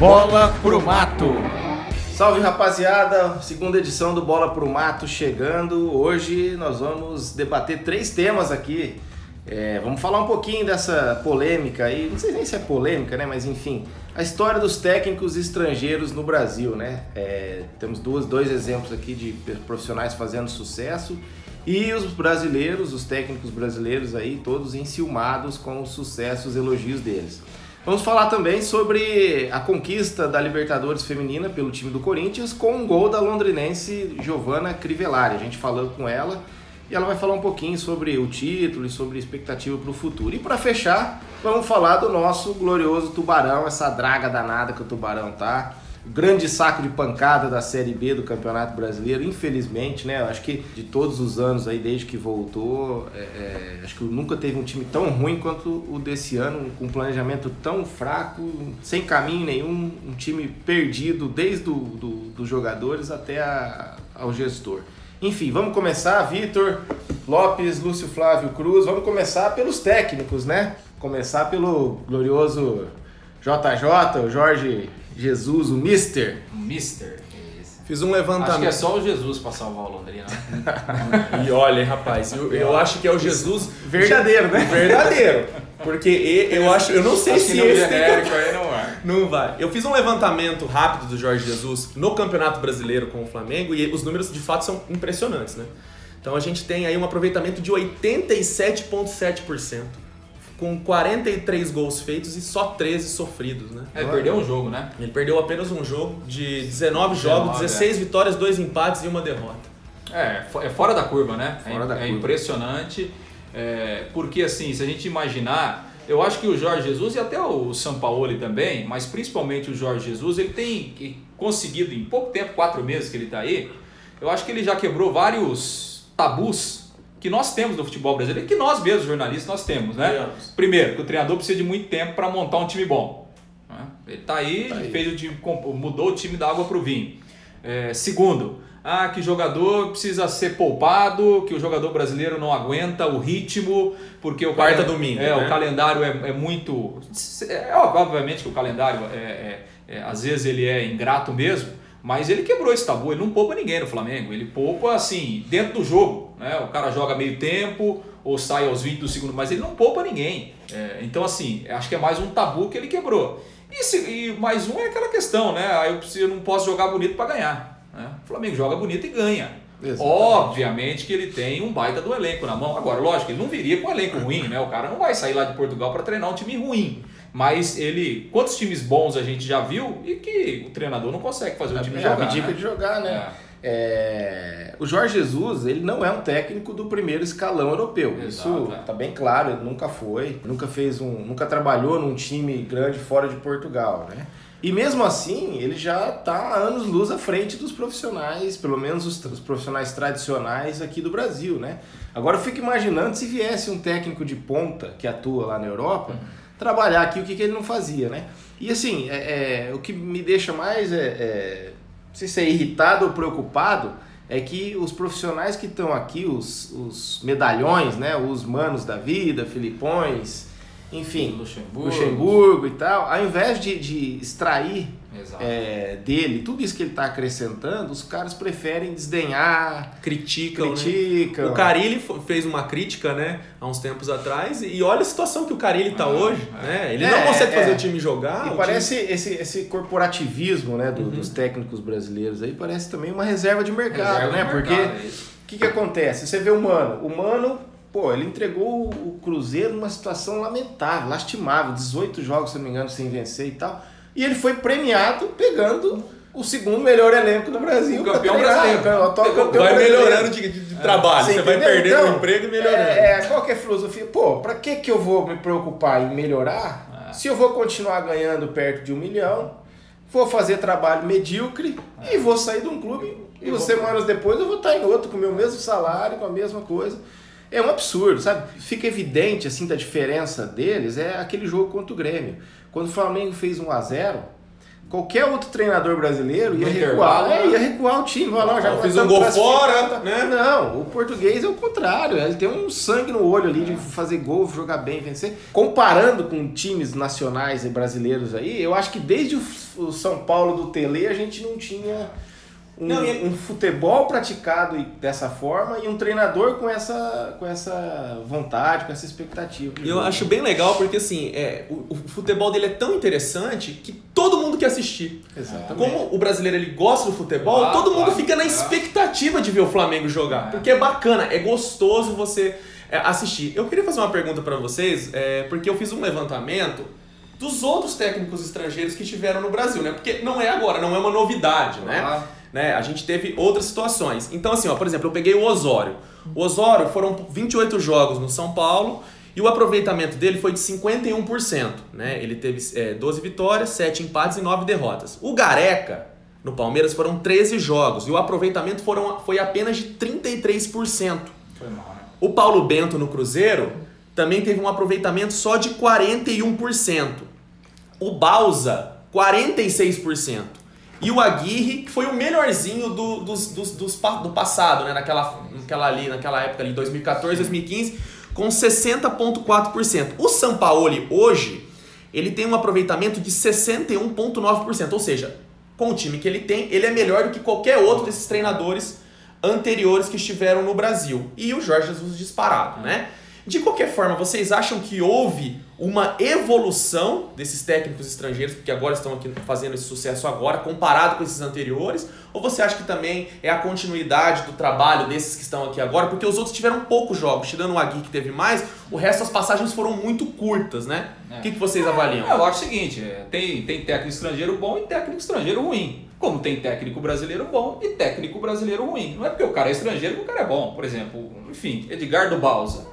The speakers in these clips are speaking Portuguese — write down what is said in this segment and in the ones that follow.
Bola pro Mato. Salve rapaziada, segunda edição do Bola pro Mato chegando. Hoje nós vamos debater três temas aqui. É, vamos falar um pouquinho dessa polêmica aí, não sei nem se é polêmica, né? Mas enfim, a história dos técnicos estrangeiros no Brasil, né? É, temos duas, dois exemplos aqui de profissionais fazendo sucesso e os brasileiros, os técnicos brasileiros aí, todos enciumados com os sucessos, elogios deles. Vamos falar também sobre a conquista da Libertadores Feminina pelo time do Corinthians com um gol da londrinense Giovanna Crivellari. A gente falou com ela e ela vai falar um pouquinho sobre o título e sobre expectativa para o futuro. E para fechar, vamos falar do nosso glorioso Tubarão, essa draga danada que o Tubarão tá grande saco de pancada da Série B do Campeonato Brasileiro, infelizmente, né? Eu acho que de todos os anos aí, desde que voltou, é, é, acho que nunca teve um time tão ruim quanto o desse ano, com um planejamento tão fraco, sem caminho nenhum, um time perdido desde do, do, dos jogadores até a, ao gestor. Enfim, vamos começar, Vitor, Lopes, Lúcio Flávio Cruz, vamos começar pelos técnicos, né? Começar pelo glorioso JJ, o Jorge Jesus, o Mister. Mister. Fiz um levantamento. Acho que é só o Jesus para salvar o Londrina. Né? e olha, rapaz, eu, eu, acho que é o Jesus verdadeiro, né? Verdadeiro. Porque eu acho, eu não sei acho se que esse genérico aí não vai. Não vai. Eu fiz um levantamento rápido do Jorge Jesus no Campeonato Brasileiro com o Flamengo e os números de fato são impressionantes, né? Então a gente tem aí um aproveitamento de 87,7% com 43 gols feitos e só 13 sofridos, né? Ele perdeu um jogo, né? Ele perdeu apenas um jogo de 19 jogos, 16 é. vitórias, 2 empates e uma derrota. É, é fora da curva, né? Fora é, da é curva. impressionante. É, porque assim, se a gente imaginar, eu acho que o Jorge Jesus e até o Sampaoli também, mas principalmente o Jorge Jesus, ele tem conseguido em pouco tempo, quatro meses que ele está aí, eu acho que ele já quebrou vários tabus que nós temos no futebol brasileiro, que nós mesmos, jornalistas, nós temos, né? Primeiro, que o treinador precisa de muito tempo para montar um time bom. Né? Ele está aí, tá aí. Fez o time, mudou o time da água para o vinho. É, segundo, ah, que jogador precisa ser poupado, que o jogador brasileiro não aguenta o ritmo, porque o quarta domingo. É, né? o calendário é, é muito. É, obviamente que o calendário é, é, é, às vezes ele é ingrato mesmo, mas ele quebrou esse tabu, ele não poupa ninguém no Flamengo, ele poupa assim, dentro do jogo. Né? O cara joga meio tempo ou sai aos 20 do segundo, mas ele não poupa ninguém. É, então, assim, acho que é mais um tabu que ele quebrou. E, se, e mais um é aquela questão, né? Aí eu, preciso, eu não posso jogar bonito para ganhar. Né? O Flamengo joga bonito e ganha. Exatamente. Obviamente que ele tem um baita do elenco na mão. Agora, lógico, ele não viria com um elenco ruim, né? O cara não vai sair lá de Portugal para treinar um time ruim. Mas ele. Quantos times bons a gente já viu e que o treinador não consegue fazer o é, time é, jogar. É dica né? de jogar, né? É. É... O Jorge Jesus, ele não é um técnico do primeiro escalão europeu. Exato, Isso é. tá bem claro, ele nunca foi, nunca fez um, nunca trabalhou num time grande fora de Portugal, né? E mesmo assim, ele já está anos luz à frente dos profissionais, pelo menos os, os, profissionais tradicionais aqui do Brasil, né? Agora eu fico imaginando se viesse um técnico de ponta que atua lá na Europa, trabalhar aqui o que, que ele não fazia, né? E assim, é, é o que me deixa mais é, é se é irritado ou preocupado, é que os profissionais que estão aqui, os, os medalhões, né, os manos da vida, Filipões, enfim, Luxemburgo. Luxemburgo e tal, ao invés de, de extrair é, dele tudo isso que ele está acrescentando, os caras preferem desdenhar, criticam. criticam. Né? O Carilli fez uma crítica, né, há uns tempos atrás, e olha a situação que o Carilli está ah, hoje, é. né? Ele é, não consegue fazer é. o time jogar. E parece time... esse, esse corporativismo, né, do, uhum. dos técnicos brasileiros aí parece também uma reserva de mercado, reserva né? De Porque é o que, que acontece? Você vê o Mano, o Mano Pô, ele entregou o Cruzeiro numa situação lamentável, lastimável, 18 jogos, se não me engano, sem vencer e tal. E ele foi premiado pegando o segundo melhor elenco do Brasil. O campeão brasileiro. O atual campeão vai melhorando de, de, trabalho. Você, Você vai perdendo então, o emprego e melhorando. É, é, qual que é a filosofia? Pô, pra que, que eu vou me preocupar em melhorar é. se eu vou continuar ganhando perto de um milhão, vou fazer trabalho medíocre é. e vou sair de um clube e duas semanas depois eu vou estar em outro com o meu mesmo salário, com a mesma coisa. É um absurdo, sabe? Fica evidente assim da diferença deles, é aquele jogo contra o Grêmio. Quando o Flamengo fez 1 a 0 qualquer outro treinador brasileiro ia recuar. intervalo, É, né? ia recuar o time. Vai lá, já nós fiz um gol fora, né? Não, o português é o contrário. Ele tem um sangue no olho ali de fazer gol, jogar bem, vencer. Comparando com times nacionais e brasileiros aí, eu acho que desde o São Paulo do Tele a gente não tinha um, Não, e- um futebol praticado dessa forma e um treinador com essa, com essa vontade, com essa expectativa. Eu acho bem legal porque assim, é, o, o futebol dele é tão interessante que todo mundo quer assistir. Exatamente. Como o brasileiro ele gosta do futebol, Ah, todo mundo claro. fica na É. expectativa de ver o Flamengo jogar. É. Porque é bacana, é gostoso você é, assistir. Eu queria fazer uma pergunta pra vocês, é, porque eu fiz um levantamento dos outros técnicos estrangeiros que tiveram no Brasil, né? Porque não é agora, não é uma novidade, né? Ah, né? A gente teve outras situações. Então, assim, ó, por exemplo, eu peguei o Osório. O Osório foram 28 jogos no São Paulo e o aproveitamento dele foi de 51%. Né? Ele teve é, 12 vitórias, 7 empates e 9 derrotas. O Gareca, no Palmeiras, foram 13 jogos e o aproveitamento foram, foi apenas de 33%. foi mal, né? O Paulo Bento no Cruzeiro também teve um aproveitamento só de 41%. O Balsa, 46%. E o Aguirre, que foi o melhorzinho do, dos, dos, dos do passado, né? Naquela, naquela, ali, naquela época ali, 2014, 2015, com 60,4%. O Sampaoli, hoje, ele tem um aproveitamento de 61,9%. Ou seja, com o time que ele tem, ele é melhor do que qualquer outro desses treinadores anteriores que estiveram no Brasil. E o Jorge Jesus disparado, né? De qualquer forma, vocês acham que houve uma evolução desses técnicos estrangeiros, porque agora estão aqui fazendo esse sucesso agora, comparado com esses anteriores? Ou você acha que também é a continuidade do trabalho desses que estão aqui agora? Porque os outros tiveram poucos jogos, tirando o Agui que teve mais, o resto das passagens foram muito curtas, né? É. O que, que vocês avaliam? Eu acho o seguinte, é, tem, tem técnico estrangeiro bom e técnico estrangeiro ruim. Como tem técnico brasileiro bom e técnico brasileiro ruim. Não é porque o cara é estrangeiro que o cara é bom. Por exemplo, enfim, Edgardo Balsa.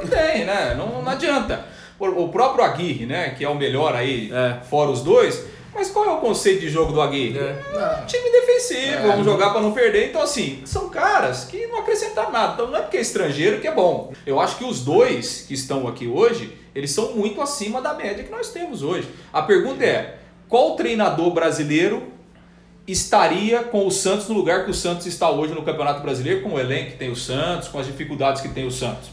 Não tem, né? Não, não adianta. O, próprio Aguirre, né? Que é o melhor aí, É. fora os dois. Mas qual é o conceito de jogo do Aguirre? É. É um time defensivo, vamos jogar para não perder. Então, assim, são caras que não acrescentam nada. Então, não é porque é estrangeiro que é bom. Eu acho que os dois que estão aqui hoje, eles são muito acima da média que nós temos hoje. A pergunta é: qual treinador brasileiro estaria com o Santos no lugar que o Santos está hoje no Campeonato Brasileiro, com o elenco que tem o Santos, com as dificuldades que tem o Santos?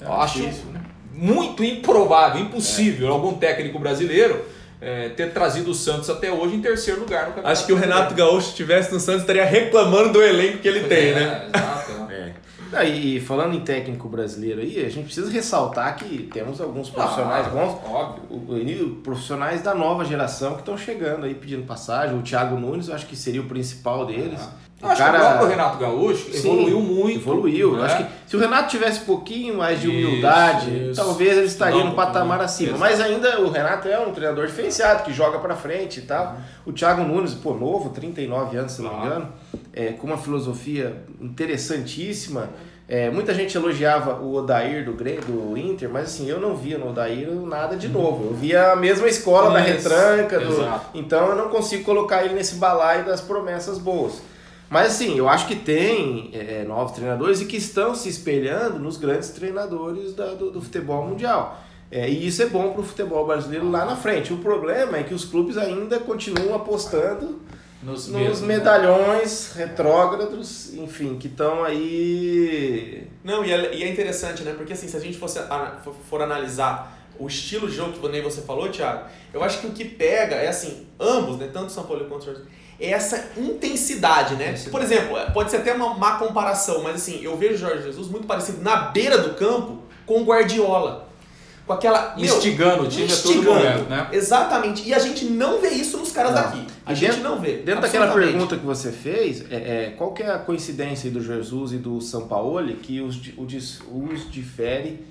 Eu acho difícil, né? Muito improvável, impossível algum técnico brasileiro eh, ter trazido o Santos até hoje em terceiro lugar no Campeonato Acho que o Renato Gaúcho estivesse no Santos estaria reclamando do elenco que ele tem, né? É, exato. É. Ah, e falando em técnico brasileiro aí, a gente precisa ressaltar que temos alguns profissionais Ah, bons, Óbvio. profissionais da nova geração que estão chegando aí pedindo passagem. O Thiago Nunes, eu acho que seria o principal deles. Eu acho que o próprio Renato Gaúcho Sim, evoluiu muito. Evoluiu. Eu né? Acho que se o Renato tivesse um pouquinho mais de Isso, humildade, isso. talvez ele estaria Não, no patamar acima. exato. Mas ainda o Renato é um treinador diferenciado, que joga pra frente e tal. O Thiago Nunes, pô, novo, 39 anos, se não me engano, é, com uma filosofia interessantíssima. É, muita gente elogiava o Odair do, do Inter, mas assim, eu não via no Odair nada de novo. Eu via a mesma escola da Isso, retranca, do- então eu não consigo colocar ele nesse balaio das promessas boas. Mas assim, eu acho que tem é, novos treinadores e que estão se espelhando nos grandes treinadores da- do, do futebol mundial. É, e isso é bom para o futebol brasileiro lá na frente. O problema é que os clubes ainda continuam apostando Nos, nos mesmos, né? medalhões retrógrados, enfim, que estão aí. Não, e é, e é interessante, né? Porque assim, se a gente fosse a- for, for analisar o estilo de jogo que nem você falou, Thiago, eu acho que o que pega é assim, ambos, né? Tanto o São Paulo quanto o Jorge, é essa intensidade, né? Intensidade. Por exemplo, pode ser até uma má comparação, mas assim, eu vejo Jorge Jesus muito parecido na beira do campo com o Guardiola. Com aquela. meu, Instigando o time a todo instigando. momento, né? Exatamente. E a gente não vê isso nos caras Não. daqui. A gente não vê. Dentro daquela pergunta que você fez, é, é, qual que é a coincidência do Jesus e do Sampaoli que os, di- o dis- os difere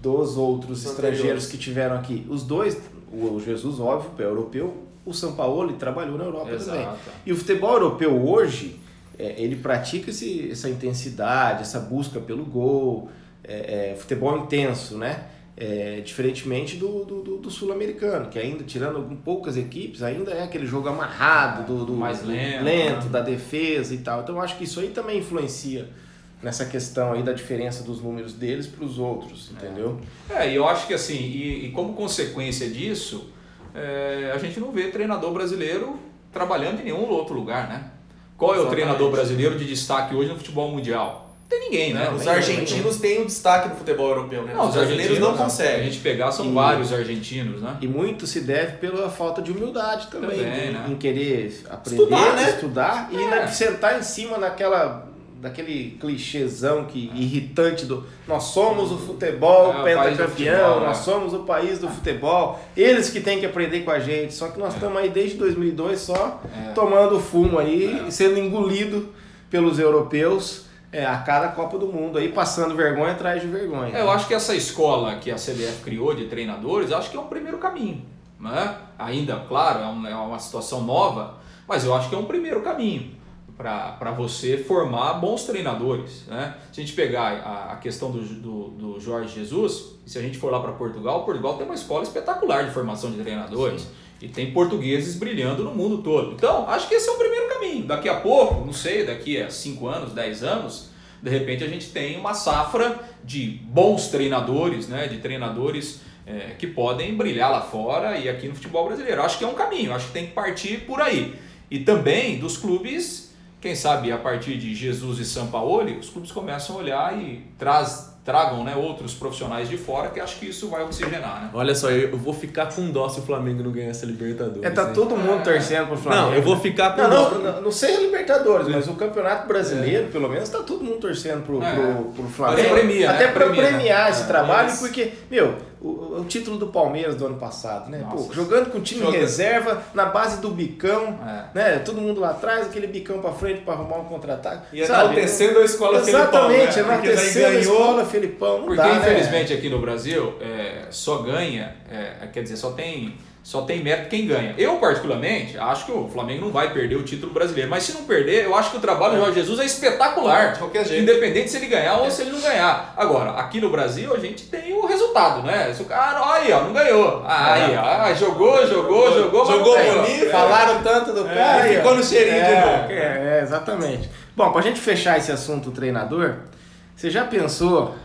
dos outros Os estrangeiros que tiveram aqui? Os dois, o Jesus, óbvio, é europeu, o Sampaoli trabalhou na Europa também. Exato. E o futebol europeu hoje, é, ele pratica esse, essa intensidade, essa busca pelo gol, é, é, futebol intenso, né? É, diferentemente do, do, do- sul-americano, que ainda, tirando poucas equipes, ainda é aquele jogo amarrado, do, do- Mais do lento, né? da defesa e tal. Então eu acho que isso aí também influencia nessa questão aí da diferença dos números deles para os outros, entendeu? É, e eu acho que assim, e, e como consequência disso, é, a gente não vê treinador brasileiro trabalhando em nenhum outro lugar, né? Qual é o Exatamente. treinador brasileiro de destaque hoje no futebol mundial? Não tem ninguém, né? Não, Os argentinos têm um destaque no futebol europeu, né? Não, os brasileiros não Se a conseguem. gente pegar, são E- vários argentinos, né? E muito se deve pela falta de humildade também, Também, de- né? em querer aprender, Estudar, né? estudar e É. na- sentar em cima naquela daquele clichêzão que irritante do nós somos o futebol É, pentacampeão, nós é. somos o país do futebol, eles que têm que aprender com a gente, só que nós estamos aí desde 2002 só É. tomando fumo aí, É. sendo engolido pelos europeus é, a cada Copa do Mundo aí, passando vergonha atrás de vergonha. É, eu acho que essa escola que a CBF criou de treinadores, acho que é um primeiro caminho. Né? Ainda, claro, é é uma situação nova, mas eu acho que é um primeiro caminho para você formar bons treinadores. Né? Se a gente pegar a, a questão do, do, do Jorge Jesus, se a gente for lá para Portugal, Portugal tem uma escola espetacular de formação de treinadores. E tem portugueses brilhando no mundo todo. Então, acho que esse é o primeiro caminho. Daqui a pouco, não sei, daqui a 5 anos, 10 anos, de repente a gente tem uma safra de bons treinadores, né? de treinadores é, que podem brilhar lá fora e aqui no futebol brasileiro. Acho que é um caminho, acho que tem que partir por aí. E também dos clubes, quem sabe a partir de Jesus e Sampaoli, os clubes começam a olhar e traz, tragam né, outros profissionais de fora, que acho que isso vai oxigenar. Né? Olha só, eu vou ficar com dó se o Flamengo não ganhar essa Libertadores. É, tá hein? todo mundo torcendo pro Flamengo. Não, eu vou ficar com Não, dó. não, não, não sei a Libertadores, mas o Campeonato Brasileiro, pelo menos, tá todo mundo torcendo pro, É. pro, pro Flamengo. Mas premia, né? Até pra Premia, né? premiar esse É, trabalho, porque, meu, o, o título do Palmeiras do ano passado, né? Pô, jogando com time Joga- reserva, na base do bicão, É. né? Todo mundo lá atrás, aquele bicão pra frente pra arrumar um contra-ataque. E enaltecendo a escola Exatamente, Felipão, né? Porque daí enaltecendo a escola Felipão. Não Porque dá, né? infelizmente aqui no Brasil é, só ganha, é, quer dizer, só tem, só tem mérito quem ganha. Eu, particularmente, acho que o Flamengo não vai perder o título brasileiro. Mas se não perder, eu acho que o trabalho do Jorge Jesus é espetacular. De qualquer jeito. Independente se ele ganhar ou se ele não ganhar. Agora, aqui no Brasil a gente tem o resultado, né? Se o cara, aí, ó, não ganhou. Ah, Aí, ó, ah, jogou, jogou, jogou, mas Jogou bonito. Falaram tanto do É, cara. aí, ficou no cheirinho de é, novo. É, é, exatamente. Bom, pra gente fechar esse assunto treinador, você já pensou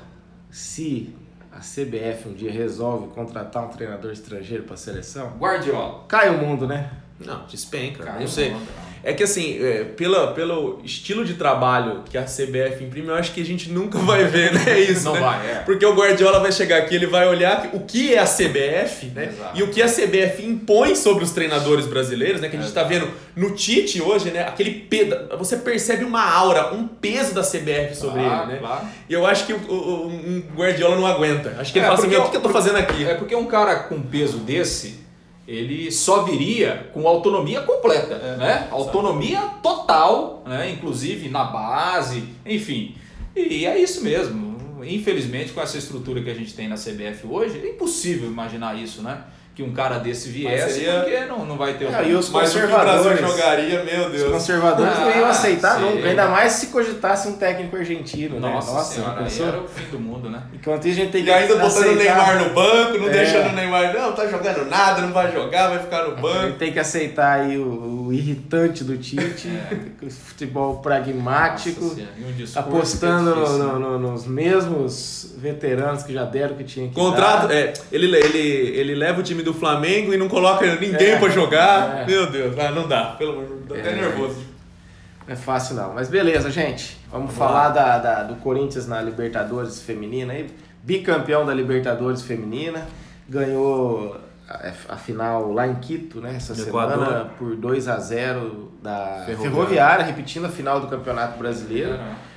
se a CBF um dia resolve contratar um treinador estrangeiro pra seleção? Guardiola. Cai o mundo, né? Não, despenca. Cara, não sei. não. É que assim, é, pela, pelo estilo de trabalho que a CBF imprime, eu acho que a gente nunca vai ver, né? Isso. Não né? vai, é. Porque o Guardiola vai chegar aqui, ele vai olhar o que é a CBF, né? Exato. E o que a CBF impõe sobre os treinadores brasileiros, né? Que a gente tá Exato. vendo no Tite hoje, né? Aquele peso. Você percebe uma aura, um peso da CBF sobre Claro, ele, né? claro. E eu acho que o, o- um Guardiola não aguenta. Acho que ele É, fala assim: o que, que eu tô fazendo aqui? É porque um cara com peso desse, ele só viria com autonomia completa, É, né? Autonomia total, né? Inclusive na base, enfim. E é isso mesmo. Infelizmente, com essa estrutura que a gente tem na CBF hoje, é impossível imaginar isso, né? Que um cara desse viesse, seria- porque não, não vai ter... Ah, e os Mas o que o Brasil conservadores. jogaria, meu Os Deus. conservadores não iam Ah, aceitar sim. nunca, ainda mais se cogitasse um técnico argentino, né? Nossa, senhora, pensou? era o fim do mundo, né? Enquanto isso, a gente tem E que ainda botando o aceitar- Neymar no banco, não É. deixando o Neymar, não, tá jogando nada, não vai jogar, vai ficar no A banco. gente tem que aceitar aí o, o irritante do Tite, o futebol pragmático, É. Nossa apostando é difícil, no- né? no- nos mesmos veteranos que já deram o que tinha que Contrato, dar. é, ele, ele, ele leva o time do Flamengo e não coloca ninguém É. pra jogar. É. Meu Deus, ah, não dá, pelo amor de Deus, até É. nervoso. Não é fácil não. Mas beleza, gente. Vamos, Vamos falar da, da- do Corinthians na Libertadores Feminina aí. Bicampeão da Libertadores Feminina. Ganhou a, a final lá em Quito, né? Essa No semana Equador. por 2 a 0 da Ferroviária. Ferroviária. repetindo a final do Campeonato Brasileiro. É,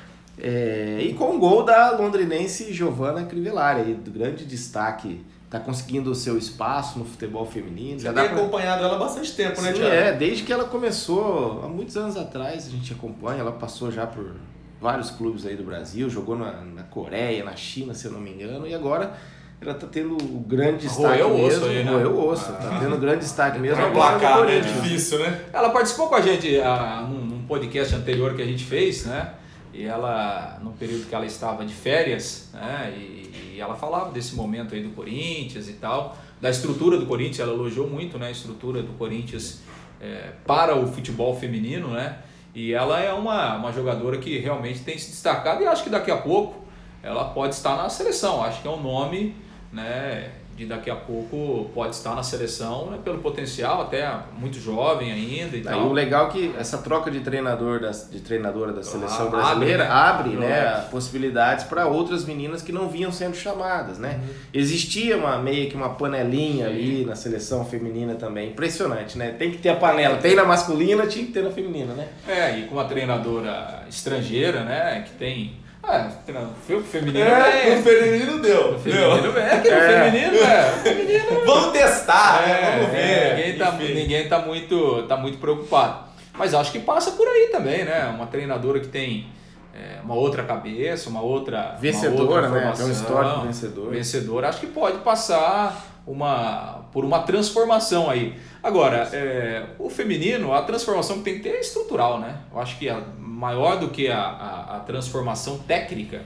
É, e com o gol da londrinense Giovanna Crivellari, aí, do grande destaque. Tá conseguindo o seu espaço no futebol feminino. Já dá tem pra- acompanhado ela há bastante tempo, né, Sim, Thiago? é, desde que ela começou, há muitos anos atrás, a gente acompanha, ela passou já por vários clubes aí do Brasil, jogou na, na Coreia, na China, se eu não me engano, e agora ela tá tendo o grande destaque Roeu mesmo, aí, né? roeu o osso, tá tendo grande destaque mesmo Pra no placar, né? Corinthians. Difícil, né? Ela participou com a gente ah, num, num podcast anterior que a gente fez, né? E ela, no período que ela estava de férias, né? E, e ela falava desse momento aí do Corinthians e tal, da estrutura do Corinthians, ela elogiou muito, né? A estrutura do Corinthians eh, para o futebol feminino, né? E ela é uma, uma jogadora que realmente tem se destacado e acho que daqui a pouco ela pode estar na seleção. Acho que é um nome, né? de daqui a pouco pode estar na seleção né, pelo potencial, até muito jovem ainda e Aí tal. o legal é que essa troca de treinador da, de treinadora da seleção Ah, brasileira abre, abre, né? né, Moleque. possibilidades para outras meninas que não vinham sendo chamadas, né? Existia uma meio que uma panelinha ali na seleção feminina também, impressionante, né? Tem que ter a panela, tem na masculina, tinha que ter na feminina, né? É, e com uma treinadora estrangeira, né, que tem... Ah, treina- fe- feminino É, é, no feminino deu. feminino é, que no É. feminino é, feminino Vamos testar, né? É, Vamos ver. é, ninguém, tá, ninguém tá muito, tá muito preocupado. Mas acho que passa por aí também, né? Uma treinadora que tem é, uma outra cabeça, uma outra. Vencedora, uma outra né? Tem um histórico vencedor. Vencedora, acho que pode passar uma, por uma transformação aí. Agora, é, o feminino, a transformação que tem que ter é estrutural, né? Eu acho que a, maior do que a, a, a transformação técnica,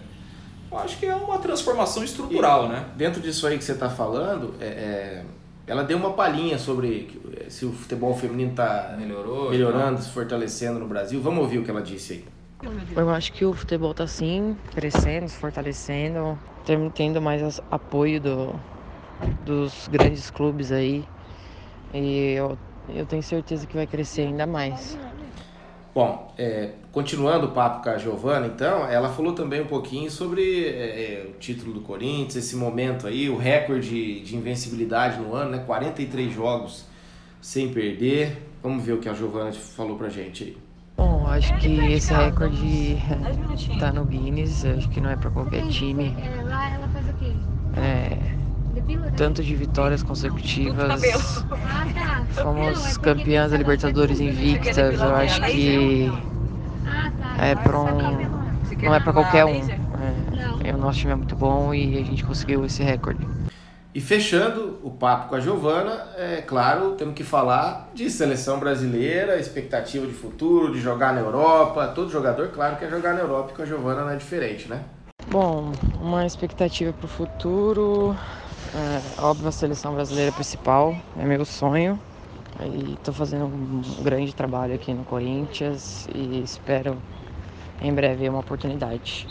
eu acho que é uma transformação estrutural, né? Dentro disso aí que você está falando, é, é, ela deu uma palhinha sobre é, se o futebol feminino está melhorando, se fortalecendo no Brasil. Vamos ouvir o que ela disse aí. Eu acho que o futebol tá sim crescendo, se fortalecendo, tendo mais apoio do, dos grandes clubes aí. E eu, eu tenho certeza que vai crescer ainda mais. Bom, é, continuando o papo com a Giovana, então, ela falou também um pouquinho sobre é, é, o título do Corinthians, esse momento aí, o recorde de invencibilidade no ano, né? 43 jogos sem perder. Vamos ver o que a Giovana falou pra gente aí. Bom, acho que esse recorde tá no Guinness, acho que não é pra qualquer time. É, lá ela faz o quê? É, Depila, né? tanto de vitórias consecutivas. Ah, tá. Fomos é campeãs da Libertadores invictas, eu acho que Ah, tá. é pra um, não é pra qualquer um. Não. É, o nosso time é muito bom e a gente conseguiu esse recorde. E fechando o papo com a Giovana, é claro, temos que falar de seleção brasileira, expectativa de futuro, de jogar na Europa. Todo jogador, claro, quer jogar na Europa e com a Giovana não é diferente, né? Bom, uma expectativa para o futuro, é, óbvio a seleção brasileira principal, é meu sonho. E estou fazendo um grande trabalho aqui no Corinthians e espero em breve uma oportunidade.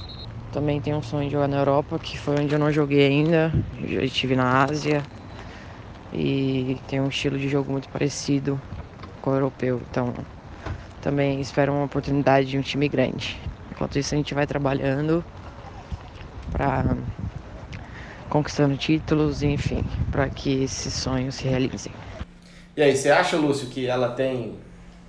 Também tenho um sonho de jogar na Europa, que foi onde eu não joguei ainda. Já estive na Ásia e tem um estilo de jogo muito parecido com o europeu. Então também espero uma oportunidade de um time grande. Enquanto isso a gente vai trabalhando para conquistando títulos, enfim, para que esses sonhos se realizem. E aí, você acha, Lúcio, que ela tem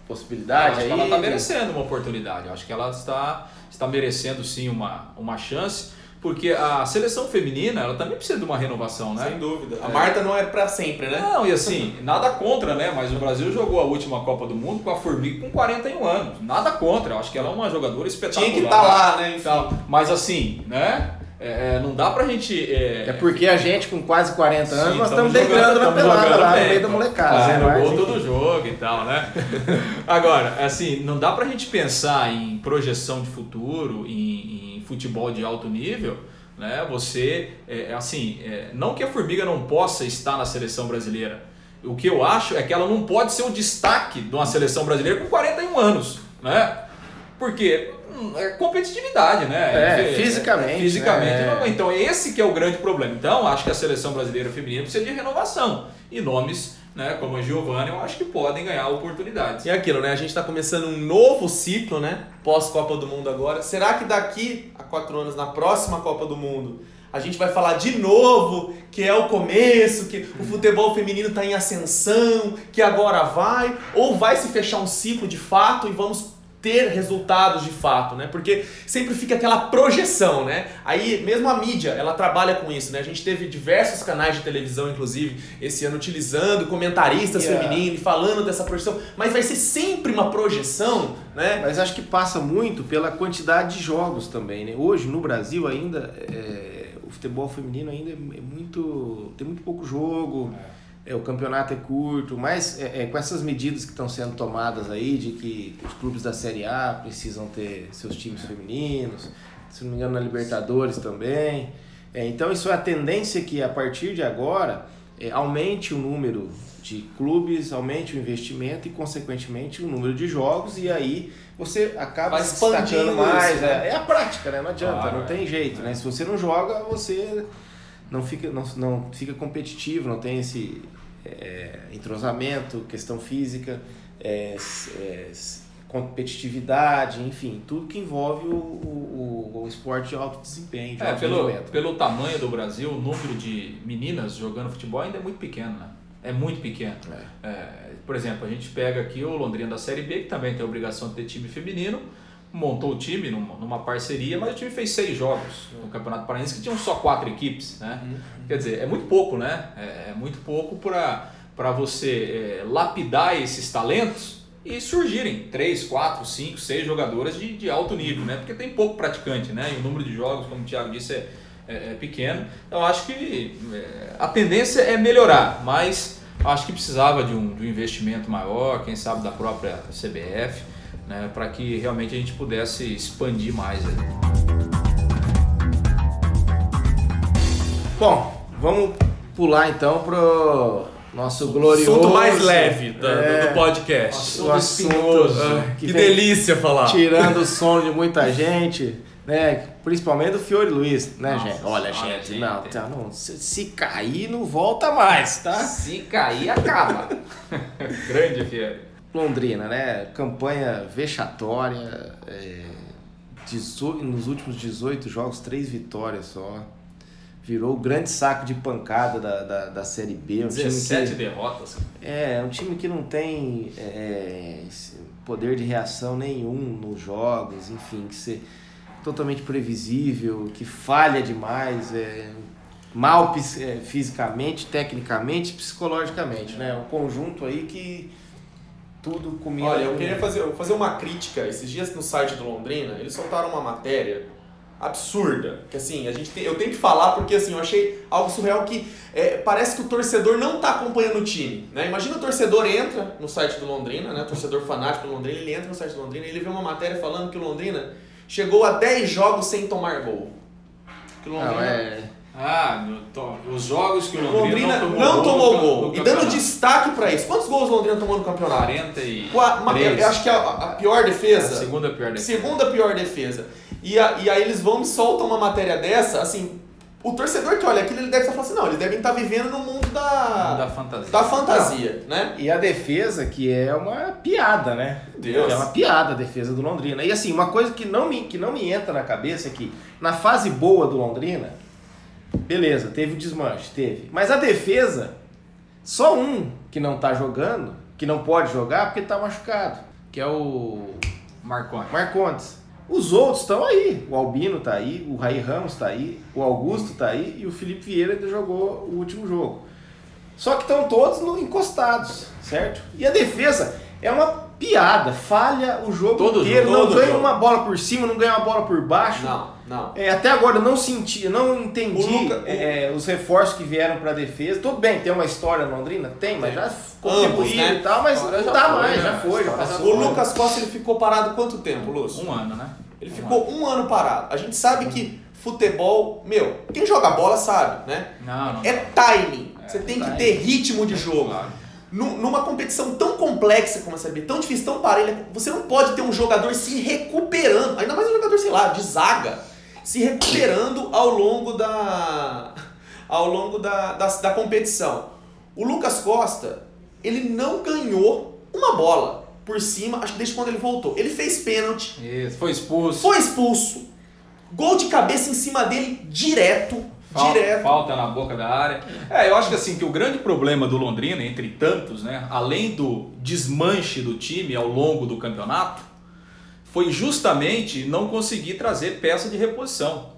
possibilidade acho aí? que ela está merecendo uma oportunidade. Eu acho que ela está, está merecendo sim uma, uma chance, porque a seleção feminina ela também precisa de uma renovação, né? Sem dúvida. A Marta não é pra sempre, né? Não, e assim, nada contra, né? Mas o Brasil jogou a última Copa do Mundo com a Formiga com 41 anos. Nada contra, eu acho que ela é uma jogadora espetacular. Tinha que estar lá, né? Enfim. tal. Mas assim, né? É, é, não dá pra gente. É, É porque a gente, com quase 40 anos, Sim, nós tamo estamos deitando na pelada lá no bem, meio da molecada. Fazendo né? gol todo jogo e tal, né? Agora, assim, não dá pra gente pensar em projeção de futuro, em, em futebol de alto nível, né? Você, é, assim, é, não que a Formiga não possa estar na seleção brasileira. O que eu acho é que ela não pode ser o destaque de uma seleção brasileira com 41 anos, né? Porque hum, é competitividade, né? É, fisicamente, fisicamente. né? então esse que é o grande problema. Então acho que a seleção brasileira feminina precisa de renovação. E nomes, né, como a Giovanna, eu acho que podem ganhar oportunidades. E é aquilo, né? A gente tá começando um novo ciclo, né? Pós-Copa do Mundo agora. Será que daqui a quatro anos, na próxima Copa do Mundo, a gente vai falar de novo que é o começo, que o futebol feminino tá em ascensão, que agora vai? Ou vai se fechar um ciclo de fato e vamos ter resultados de fato, né? Porque sempre fica aquela projeção, né? Aí mesmo a mídia, ela trabalha com isso, né? A gente teve diversos canais de televisão, inclusive, esse ano utilizando comentaristas Yeah. femininos, falando dessa projeção, mas vai ser sempre uma projeção, né? mas acho que passa muito pela quantidade de jogos também, né? Hoje, no Brasil, ainda, é, o futebol feminino ainda é muito... tem muito pouco jogo, é, o campeonato é curto, mas é, é, com essas medidas que estão sendo tomadas aí, de que os clubes da Série A precisam ter seus times femininos, se não me engano na Libertadores também, é, então isso é a tendência que a partir de agora é, aumente o número de clubes, aumente o investimento e, consequentemente, o número de jogos, e aí você acaba Vai se destacando mais. isso, né? É, é a prática, né? Não adianta, Claro, não é. tem jeito, né? Se você não joga, você não fica, não, não fica competitivo, não tem esse é, entrosamento, questão física, é, é, competitividade, enfim, tudo que envolve o, o, o- esporte de alto desempenho, de É, alto pelo, rendimento. pelo tamanho do Brasil, o número de meninas jogando futebol ainda é muito pequeno, né? É muito pequeno. É, por exemplo, a gente pega aqui o Londrina da Série B, que também tem a obrigação de ter time feminino, montou o time numa, numa parceria, mas o time fez seis jogos no Campeonato Paranaense, que tinham só quatro equipes, né? Quer dizer, é muito pouco, né? É, é muito pouco para você é, lapidar esses talentos e surgirem três, quatro, cinco, seis jogadoras de, de alto nível, né? Porque tem pouco praticante, né? E o número de jogos, como o Thiago disse, é, é, é pequeno. Então, acho que é, a tendência é melhorar, mas acho que precisava de um, de um investimento maior, quem sabe da própria CBF, né? Para que realmente a gente pudesse expandir mais. né? Bom, vamos pular então pro nosso glorioso... Assunto mais leve do, É. do podcast. Assunto o assunto espinhoso. ah, Que, vem delícia falar. Tirando o sono de muita gente, né? Principalmente do Fiore Luiz, né, Nossa, gente? Olha, gente, gente. não, tá, não se, se cair, não volta mais, tá? Se cair, acaba. Grande, Fieri. Londrina, né? Campanha vexatória. é, 18 nos últimos 18 jogos, três vitórias só. Virou o grande saco de pancada da, da, da Série B. Um time 17 que, derrotas. é, um time que não tem é, poder de reação nenhum nos jogos, enfim, que ser totalmente previsível, que falha demais, é, mal é, fisicamente, tecnicamente, psicologicamente, né? Um conjunto aí que tudo combina. Olha, eu queria fazer, fazer uma crítica. Esses dias no site do Londrina, eles soltaram uma matéria absurda. Que assim, a gente tem, eu tenho que falar porque assim, eu achei algo surreal que é, parece que o torcedor não tá acompanhando o time. Né? Imagina o torcedor entra no site do Londrina, né? O torcedor fanático do Londrina, ele entra no site do Londrina e ele vê uma matéria falando que o Londrina chegou a 10 jogos sem tomar gol. Que o Não, Londrina é. Ah, meu, to- os jogos que o o Londrina, Londrina não tomou no- gol. no E dando destaque pra isso. Quantos gols o Londrina tomou no campeonato? 40 e Qua- ma- eu eu acho que a, a pior a defesa. segunda pior defesa. Segunda pior defesa. E, a- e aí eles vão e soltam uma matéria dessa, assim, o torcedor que olha aquilo, ele deve estar falando assim, não, eles devem estar vivendo no mundo da, da fantasia. da fantasia, né? E a defesa, que é uma piada, né? Deus. É uma piada a defesa do Londrina. E assim, uma coisa que não me, que não me entra na cabeça é que na fase boa do Londrina, beleza, teve o desmanche, teve. Mas a defesa, só um que não tá jogando, que não pode jogar porque tá machucado, que é o Marconi. Marcondes. Os outros estão aí. O Albino tá aí, o Raí Ramos tá aí, o Augusto tá aí e o Felipe Vieira que jogou o último jogo. Só que estão todos no- encostados, certo? E a defesa é uma piada, falha o jogo Todo inteiro, jogo, não ganha jogo. uma bola por cima, não ganha uma bola por baixo. Não, não. É, até agora eu não senti, eu não entendi O Luca- o- é, os reforços que vieram para a defesa. Tudo bem, tem uma história no Londrina? Tem, mas já Ambos, contribuíram né? e tal, mas Agora não já dá foi, mais, né? já foi, já já passou. O Lucas Costa ele ficou parado quanto tempo, Lúcio? Um ano, né? Ele Um ficou um ano parado. A gente sabe que futebol, meu, quem joga bola sabe, né? ano. Não, não. É timing. É, Você tem que timing. ter ritmo de jogo. Claro. Nu- Numa competição tão complexa como a Série B, tão difícil, tão parelha, você não pode ter um jogador se recuperando, ainda mais um jogador, sei lá, de zaga, se recuperando ao longo da ao longo da, da, da competição. O Lucas Costa, ele não ganhou uma bola por cima, acho que desde quando ele voltou. Ele fez pênalti, Isso, foi expulso. foi expulso, gol de cabeça em cima dele direto, Falta, direto. falta na boca da área. É, eu acho que assim, que o grande problema do Londrina, entre tantos, né, além do desmanche do time ao longo do campeonato, foi justamente não conseguir trazer peça de reposição.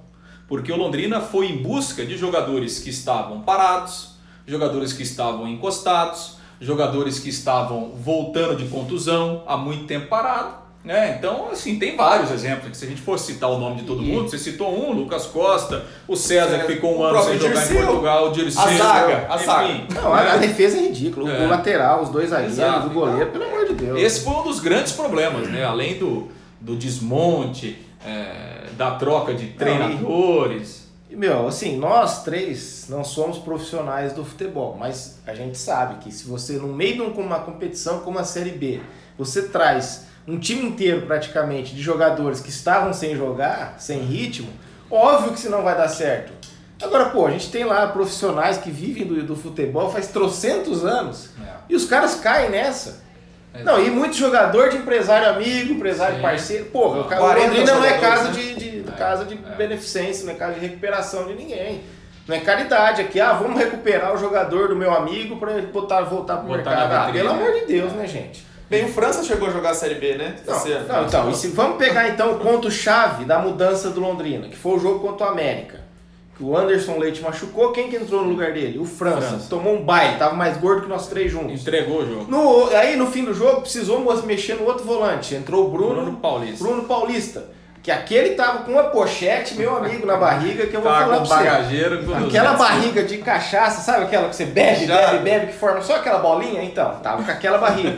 Porque o Londrina foi em busca de jogadores que estavam parados, jogadores que estavam encostados, jogadores que estavam voltando de contusão há muito tempo parado. Né? Então, assim, tem vários exemplos. que Se a gente for citar o nome de todo mundo, você citou um, Lucas Costa, o César, que ficou um ano sem jogar em Dirceu. Portugal, o Dirceu, A zaga, a zaga. Não, a, a defesa é ridícula. É. O lateral, os dois zagueiros, o goleiro, pelo amor de Deus. Esse foi um dos grandes problemas, né? Além do, do desmonte, é, da troca de treinadores. E, Meu, assim, nós três não somos profissionais do futebol, mas a gente sabe que se você, no meio de um- uma competição como a Série B, você traz um time inteiro praticamente de jogadores que estavam sem jogar, sem ritmo, óbvio que se não vai dar certo. Agora, pô, a gente tem lá profissionais que vivem do, do futebol faz trocentos anos É. e os caras caem nessa. Não, e muito jogador de empresário amigo, empresário Sim. parceiro. Porra, o ca- o 40 Londrina não é casa né? de, de- É, casa de é. beneficência, não é casa de recuperação de ninguém. Não é caridade aqui, ah, vamos recuperar o jogador do meu amigo pra ele botar, voltar pro Botar mercado. na Ah, vitrine, pelo amor né? de Deus, né, gente? Bem, o França chegou a jogar a Série B, né? Não, não, então, e se, vamos pegar então o ponto-chave da mudança do Londrina, que foi o jogo contra o América. O Anderson Leite machucou, quem que entrou no lugar dele? O França. França. Tomou um baile, tava mais gordo que nós três juntos. Entregou o jogo. No, aí no fim do jogo precisou mexer no outro volante. Entrou o Bruno, Bruno Paulista. Bruno Paulista. Que aquele tava com uma pochete, meu amigo, na barriga, que eu vou falar com pra você. bagageiro com Aquela 200. barriga de cachaça, sabe aquela que você bebe, Já. bebe, bebe, que forma só aquela bolinha? Então, tava com aquela barriga.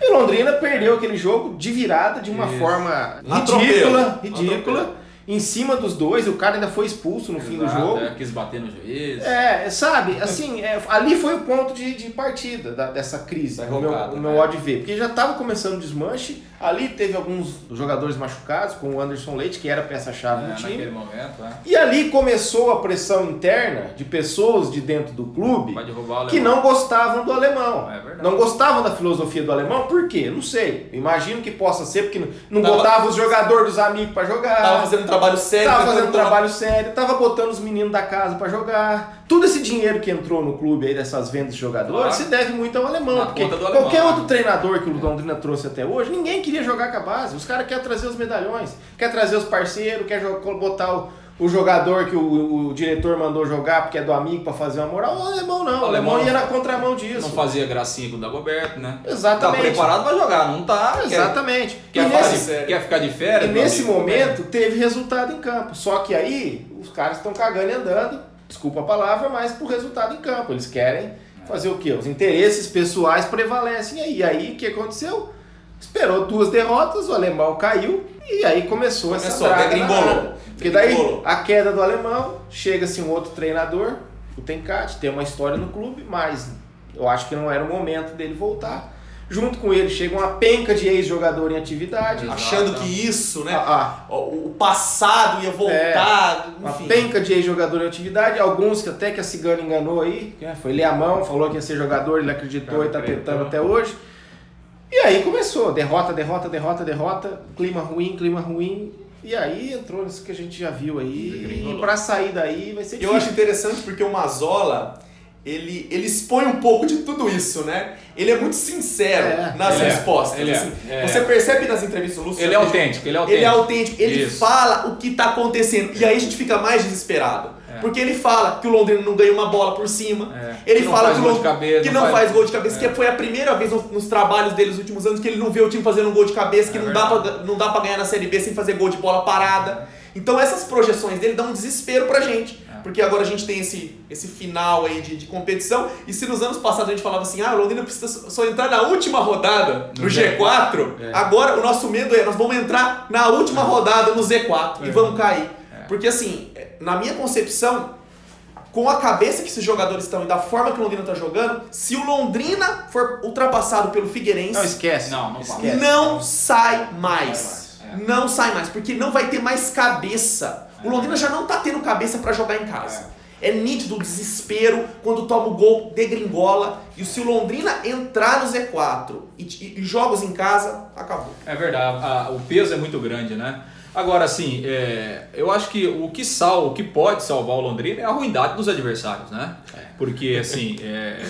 E Londrina perdeu aquele jogo de virada de uma Isso. forma Atropelo. ridícula, ridícula, em cima dos dois, o cara ainda foi expulso no fim do Exato, jogo. é, quis bater no juiz. É, sabe, assim, é, ali foi o ponto de, de partida da- dessa crise, Da no meu, no meu modo de ver. Porque já estava começando o desmanche, ali teve alguns jogadores machucados, como o Anderson Leite, que era peça-chave É, do time. naquele momento, é. E ali começou a pressão interna de pessoas de dentro do clube o que não gostavam do alemão. É verdade. não gostavam da filosofia do alemão, por quê? Não sei. Imagino que possa ser porque não, não Tava- botava os jogadores dos amigos para jogar. Tava fazendo trabalho sério. Tava fazendo trabalho sério, tava botando os meninos da casa pra jogar. Todo esse dinheiro que entrou no clube aí dessas vendas de jogadores Claro. se deve muito ao alemão. Na porque alemão, qualquer outro treinador que o Londrina trouxe até hoje, ninguém queria jogar com a base. Os caras querem trazer os medalhões, quer trazer os parceiros, quer botar o, o jogador que o, o diretor mandou jogar porque é do amigo pra fazer uma moral. O alemão não, o alemão, alemão ia na contramão disso. Não fazia gracinha com o Dagoberto, né? Tá Exatamente. preparado pra jogar, não tá. Quer- Exatamente. Quer, E ficar nesse- de, quer ficar de férias? E nesse amigo? momento teve resultado em campo. Só que aí os caras estão cagando e andando, desculpa a palavra, mas pro resultado em campo. Eles querem fazer o quê? Os interesses pessoais prevalecem aí. E aí o que aconteceu? Esperou duas derrotas, o alemão caiu e aí começou, essa Começou, draga degringolou. Porque daí a queda do alemão, chega-se um outro treinador, o Tencate, tem uma história no clube, mas eu acho que não era o momento dele voltar. Junto com ele chega uma penca de ex-jogador em atividade. Exato. Achando que isso, né? Ah, ah, O passado ia voltar. uma enfim. penca de ex-jogador em atividade, alguns que até que a Cigana enganou aí, né? foi ler a mão, falou que ia ser jogador, ele acreditou e tá Acreditou. tentando até hoje. E aí começou, derrota, derrota, derrota, derrota, clima ruim, clima ruim. E aí entrou nisso que a gente já viu aí. E pra sair daí vai ser Eu difícil. acho interessante porque o Mazola, ele, ele expõe um pouco de tudo isso, né? Ele é muito sincero É, nas ele é, respostas. é, assim. é. Você percebe nas entrevistas do Lúcio? Ele é autêntico, ele é autêntico. Ele é autêntico, ele Isso. fala o que tá acontecendo. E aí a gente fica mais desesperado. É. Porque ele fala que o Londrina não ganha uma bola por cima. É. Ele Que fala que, o cabeça, que não faz- faz gol de cabeça, É. que foi a primeira vez no- nos trabalhos dele nos últimos anos que ele não vê o time fazendo um gol de cabeça, que É não, dá pra, não dá pra ganhar na Série B sem fazer gol de bola parada. Então essas projeções dele dão um desespero pra gente. Porque agora a gente tem esse, esse final aí de, de competição. E se nos anos passados a gente falava assim, ah, o Londrina precisa só entrar na última rodada, no, No G4, É. agora o nosso medo é, nós vamos entrar na última rodada no Z4 e É. vamos cair. É. Porque assim, na minha concepção, com a cabeça que esses jogadores estão e da forma que o Londrina está jogando, se o Londrina for ultrapassado pelo Figueirense, Não, esquece. Não, não esquece. não sai mais. Não sai mais, é. Não sai mais, porque não vai ter mais cabeça. O É. Londrina já não tá tendo cabeça pra jogar em casa. É. nítido o desespero quando toma o gol, degringola. E se o Londrina entrar no Z4 e, e- e jogos em casa, acabou. É verdade, a- o peso é muito grande, né? Agora, assim, é, eu acho que o que sal, o que pode salvar o Londrina é a ruindade dos adversários, né? Porque, assim, é,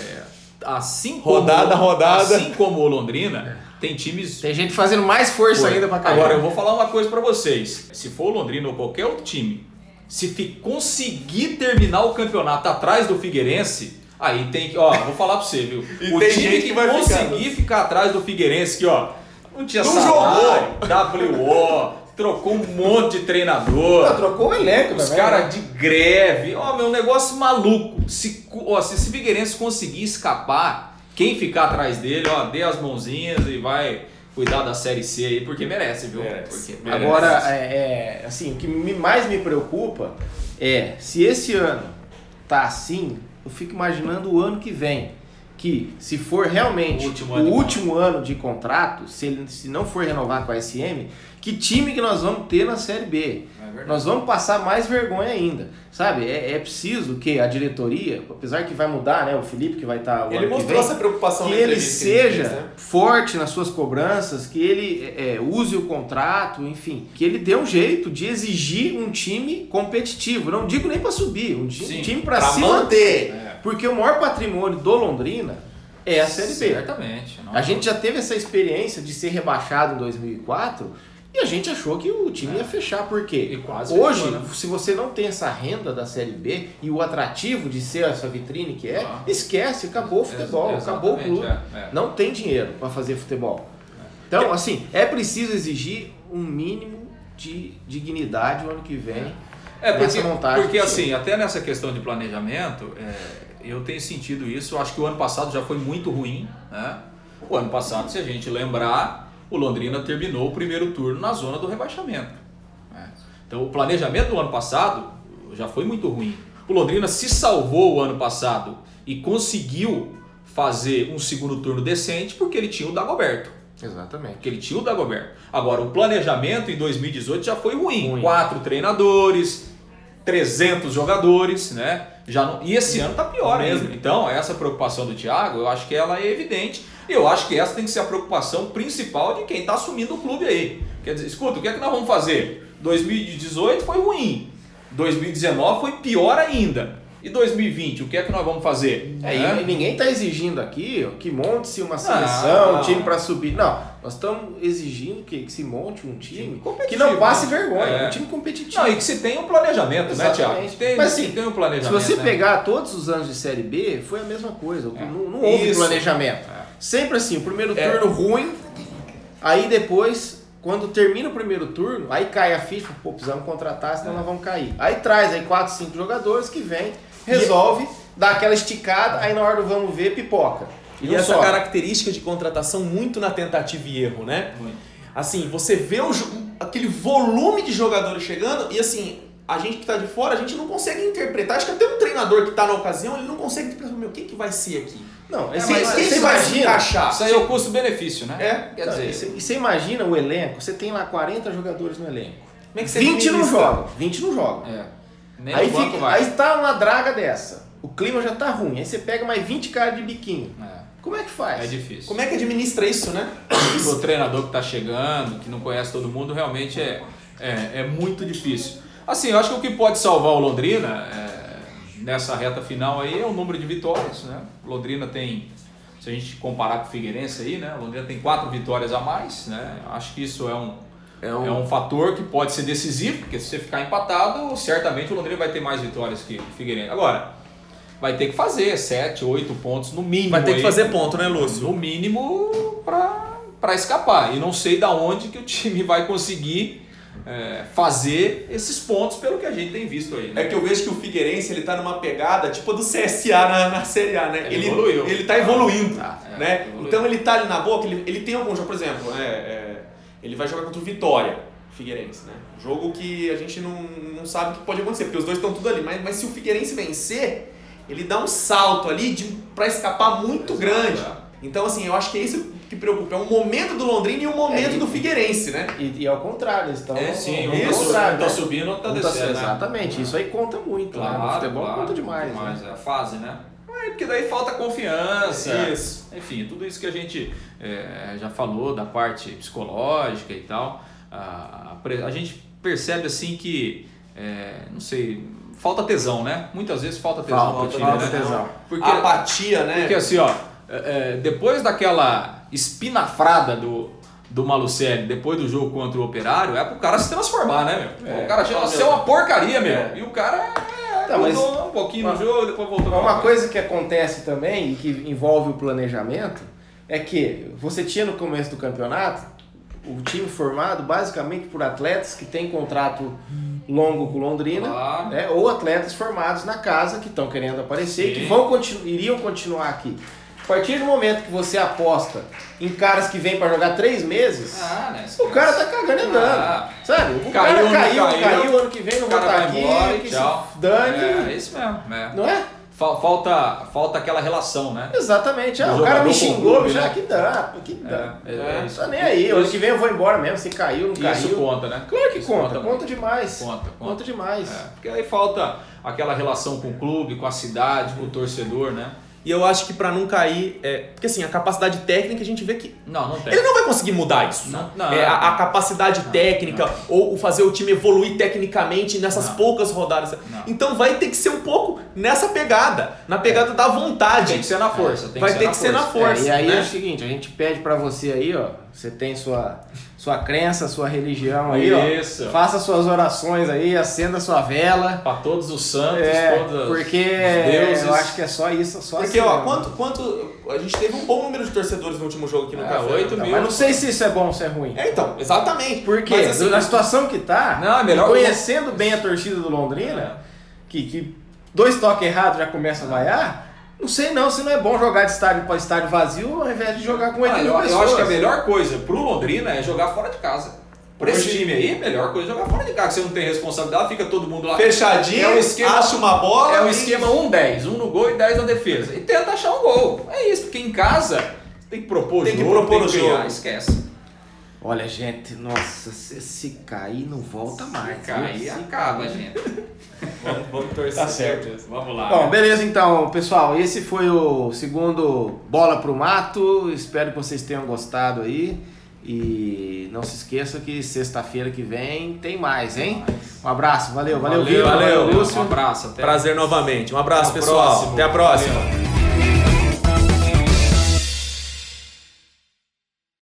assim como, Rodada, rodada. assim como o Londrina, tem times Tem gente fazendo mais força Foi. ainda pra cair. Agora eu vou falar uma coisa pra vocês. Se for o Londrina ou qualquer outro time, se conseguir terminar o campeonato atrás do Figueirense, aí tem que, ó, vou falar pra você, viu? E o tem time gente que que vai conseguir ficar atrás do Figueirense, que ó, não tinha Não salário, WO, trocou um monte de treinador. Pô, trocou o elenco Os também, caras né? de greve, ó, meu negócio maluco. Se, ó, se esse Figueirense conseguir escapar, quem ficar atrás dele, ó, dê as mãozinhas e vai cuidar da Série C aí, porque merece, viu? Merece. Porque merece. Agora, é, é, assim, o que me- mais me preocupa é se esse ano tá assim, eu fico imaginando o ano que vem. Que se for realmente O o último último, ano de contrato, se, ele, se não for renovar com a SM, que time que nós vamos ter na Série B? É. Nós vamos passar mais vergonha ainda, sabe? É, é preciso que a diretoria, apesar que vai mudar, né? O Felipe que vai estar o Ele mostrou vem, essa preocupação que ele entrevista que seja fez, né? forte nas suas cobranças, que ele é, é, use o contrato, enfim, que ele dê um jeito de exigir um time competitivo. Não digo nem para subir, um time, Sim, um time para se manter. manter. É. Porque o maior patrimônio do Londrina é a Série B. Certamente. não. A gente já teve essa experiência de ser rebaixado em 2004 e a gente achou que o time ia fechar. Por quê? É. E quase Hoje, fechou, né? se você não tem essa renda da Série B e o atrativo de ser essa vitrine que é, Ah. esquece, acabou o futebol, Ex- acabou o clube. é, é. Não tem dinheiro para fazer futebol. Então, assim, é preciso exigir um mínimo de dignidade o ano que vem. É, porque, montagem porque do assim, até nessa questão de planejamento, é, eu tenho sentido isso. Eu acho que o ano passado já foi muito ruim. Né? O ano passado, se a gente lembrar, o Londrina terminou o primeiro turno na zona do rebaixamento. né? Então, o planejamento do ano passado já foi muito ruim. O Londrina se salvou o ano passado e conseguiu fazer um segundo turno decente porque ele tinha o Dagoberto. Exatamente. Porque ele tinha o Dagoberto. Agora, o planejamento em 2018 já foi ruim. Ruim. Quatro treinadores, 300 jogadores, né? Já não- E esse ano tá pior mesmo. Então, essa preocupação do Thiago, eu acho que ela é evidente. E eu acho que essa tem que ser a preocupação principal de quem está assumindo o clube aí. Quer dizer, escuta, o que é que nós vamos fazer? 2018 foi ruim. 2019 foi pior ainda. E 2020, o que é que nós vamos fazer? É, Né? e ninguém está exigindo aqui ó, que monte-se uma seleção, não. um time para subir. Não, nós estamos exigindo que, que se monte um time Time que não passe né? vergonha, É. um time competitivo. Não, e que se tenha um planejamento, né? Exatamente. Tem, Mas, assim, tem um Se planejamento. você né? pegar todos os anos de Série B, foi a mesma coisa. É. Não, não houve Isso. planejamento. É. Sempre assim, o primeiro É. turno ruim, aí depois, quando termina o primeiro turno, aí cai a ficha, pô, precisamos contratar, senão É. nós vamos cair. Aí traz aí quatro, cinco jogadores que vem, resolve, dá aquela esticada, aí na hora do vamos ver, pipoca. E, não essa sobe. característica de contratação muito na tentativa e erro, né? Muito. Assim, você vê o aquele volume de jogadores chegando e assim, a gente que tá de fora, a gente não consegue interpretar. Acho que até um treinador que tá na ocasião, ele não consegue interpretar, meu, quem que vai ser aqui? Não, É, esse- mas você que imagina, encaixar? Isso aí é o custo-benefício, né? É. Quer Não, dizer, e você- e você imagina o elenco, você tem lá 40 jogadores no elenco. Como é que você 20 não jogam, 20 não jogam. é. Nem Aí, fica, vai. aí tá uma draga dessa. O clima já tá ruim. Aí você pega mais 20 caras de biquinho. É, Como é que faz? é difícil. Como é que administra isso, né? O treinador que tá chegando, que não conhece todo mundo, realmente é, é, é muito difícil. Assim, eu acho que o que pode salvar o Londrina é, nessa reta final aí é o número de vitórias, né? O Londrina tem, se a gente comparar com o Figueirense aí, né? O Londrina tem quatro vitórias a mais, né? Acho que isso é um, É É um, um fator que pode ser decisivo, porque se você ficar empatado, certamente o Londrina vai ter mais vitórias que o Figueirense. Agora, vai ter que fazer 7, 8 pontos no mínimo. Vai ter que aí, fazer ponto, né, Lúcio? No mínimo para escapar. E não sei da onde que o time vai conseguir é, fazer esses pontos pelo que a gente tem visto aí. né? É que eu vejo que o Figueirense ele tá numa pegada tipo do CSA na, na Série A, né? Ele evoluiu. Ele tá evoluindo, Tá, é, né? evoluiu. Então ele tá ali na boca, ele, ele tem algum jogo, por exemplo, é, é, ele vai jogar contra o Vitória, Figueirense, né? Jogo que a gente não, não sabe o que pode acontecer, porque os dois estão tudo ali. Mas, mas se o Figueirense vencer, ele dá um salto ali pra escapar muito Exato, grande. é. Então, assim, eu acho que é isso que preocupa. É um momento do Londrina e um momento É, e- do Figueirense, né? e, e ao contrário, eles estão. É, sim, um tá isso, contrário, tá né? subindo, outro tá Um descendo. né? Exatamente, isso aí conta muito. né? No futebol conta demais. né? É a fase, né? É, porque daí falta confiança. Isso. Enfim, tudo isso que a gente é, já falou da parte psicológica e tal. A, a a gente percebe assim que, é, não sei, falta tesão, né? Muitas vezes falta tesão Falta, time, falta né? tesão. Porque, Apatia, né? porque assim, ó, é, é, depois daquela espinafrada do, do Malucelli, depois do jogo contra o Operário, é pro cara se transformar, né, meu? É. O cara chega a ser uma porcaria, meu. É. E o cara é, Tá, mas- um pouquinho no Uma- jogo, depois voltou Uma coisa que acontece também e que envolve o planejamento é que você tinha no começo do campeonato o time formado basicamente por atletas que têm contrato longo com Londrina, né, ou atletas formados na casa que estão querendo aparecer, Sim. que vão continu iriam continuar aqui. A partir do momento que você aposta em caras que vêm para jogar três meses, Ah, né? o cara tá cagando andando. Ah. Sabe? O Caiu, cara não caiu, caiu, caiu, ano que vem não vou cara estar vai aqui, embora que tchau. dane. É, é isso mesmo. É. Não é? fa- falta, falta aquela relação, né? Exatamente. Ah, o cara me xingou, clube, já né? que dá, que dá. É, é, Não isso. tá nem aí. Ano Isso- que vem eu vou embora mesmo, se caiu, não caiu. Isso conta, né? Claro que Isso conta, conta, muito. demais. Conta, conta. Conta demais. É, porque aí falta aquela relação com o clube, com a cidade, com o torcedor, né? E eu acho que pra não cair. É, porque assim, a capacidade técnica a gente vê que. Não, não tem. Ele não vai conseguir mudar isso. Não, não. É, a, a capacidade técnica ou o fazer o time evoluir tecnicamente nessas Não. poucas rodadas. Não. Então vai ter que ser um pouco nessa pegada, na pegada da vontade. Tem que ser na força. Tem vai que ter que ser na força. É, e aí né? é o seguinte, a gente pede pra você aí, ó, você tem sua, sua crença, sua religião aí, Isso. ó. Faça suas orações aí, acenda sua vela. Para todos os santos, É, todos porque os deuses. eu acho que é só isso, só Porque, assim ó, mesmo. quanto, quanto. A gente teve um bom número de torcedores no último jogo aqui no É, Café. oito né? mil. Mas não sei se isso é bom ou se é ruim. É, então, exatamente. Por quê? Mas, assim, Na situação que tá, Não, é melhor- conhecendo bem a torcida do Londrina, que, que dois toques errados já começa a vaiar, não sei não se não é bom jogar de estádio para estádio vazio ao invés de jogar com 8 Ah, mil eu, eu acho que a melhor coisa pro Londrina é jogar fora de casa. Pra esse time aí, a melhor coisa é jogar fora de casa. Você não tem responsabilidade, fica todo mundo lá. Fechadinho, É um esquema- acha uma bola. É um esquema 1-10, um no gol e 10 na defesa. E tenta achar um gol. É isso, porque em casa tem que propor Tem que jogo, propor tem o que criar, jogo. esquece. Olha, gente, nossa, se, se cair não volta mais. viu? Aí Se acaba, gente. Vamos, vamos torcer. Tá certo. Vamos lá. Bom, beleza então, pessoal. Esse foi o segundo Bola pro Mato. Espero que vocês tenham gostado aí. E não se esqueça que sexta-feira que vem tem mais, hein? Um abraço, valeu, valeu, valeu, Vitor, valeu, Lúcio. Um abraço, até. Prazer novamente. Um abraço, Até pessoal. próximo. Até a próxima. Valeu.